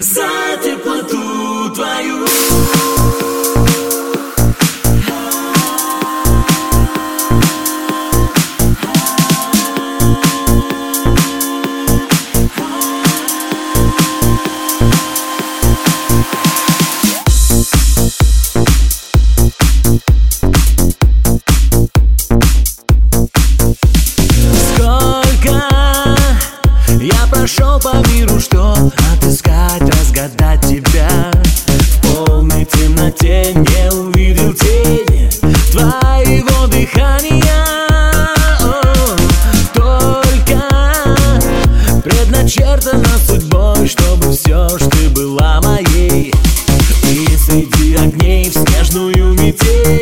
За теплоту твою. Прошел по миру, что отыскать? не увидел тени твоего дыхания. Только предначертано судьбой, чтобы все ж ты была моей. И среди огней в снежную метель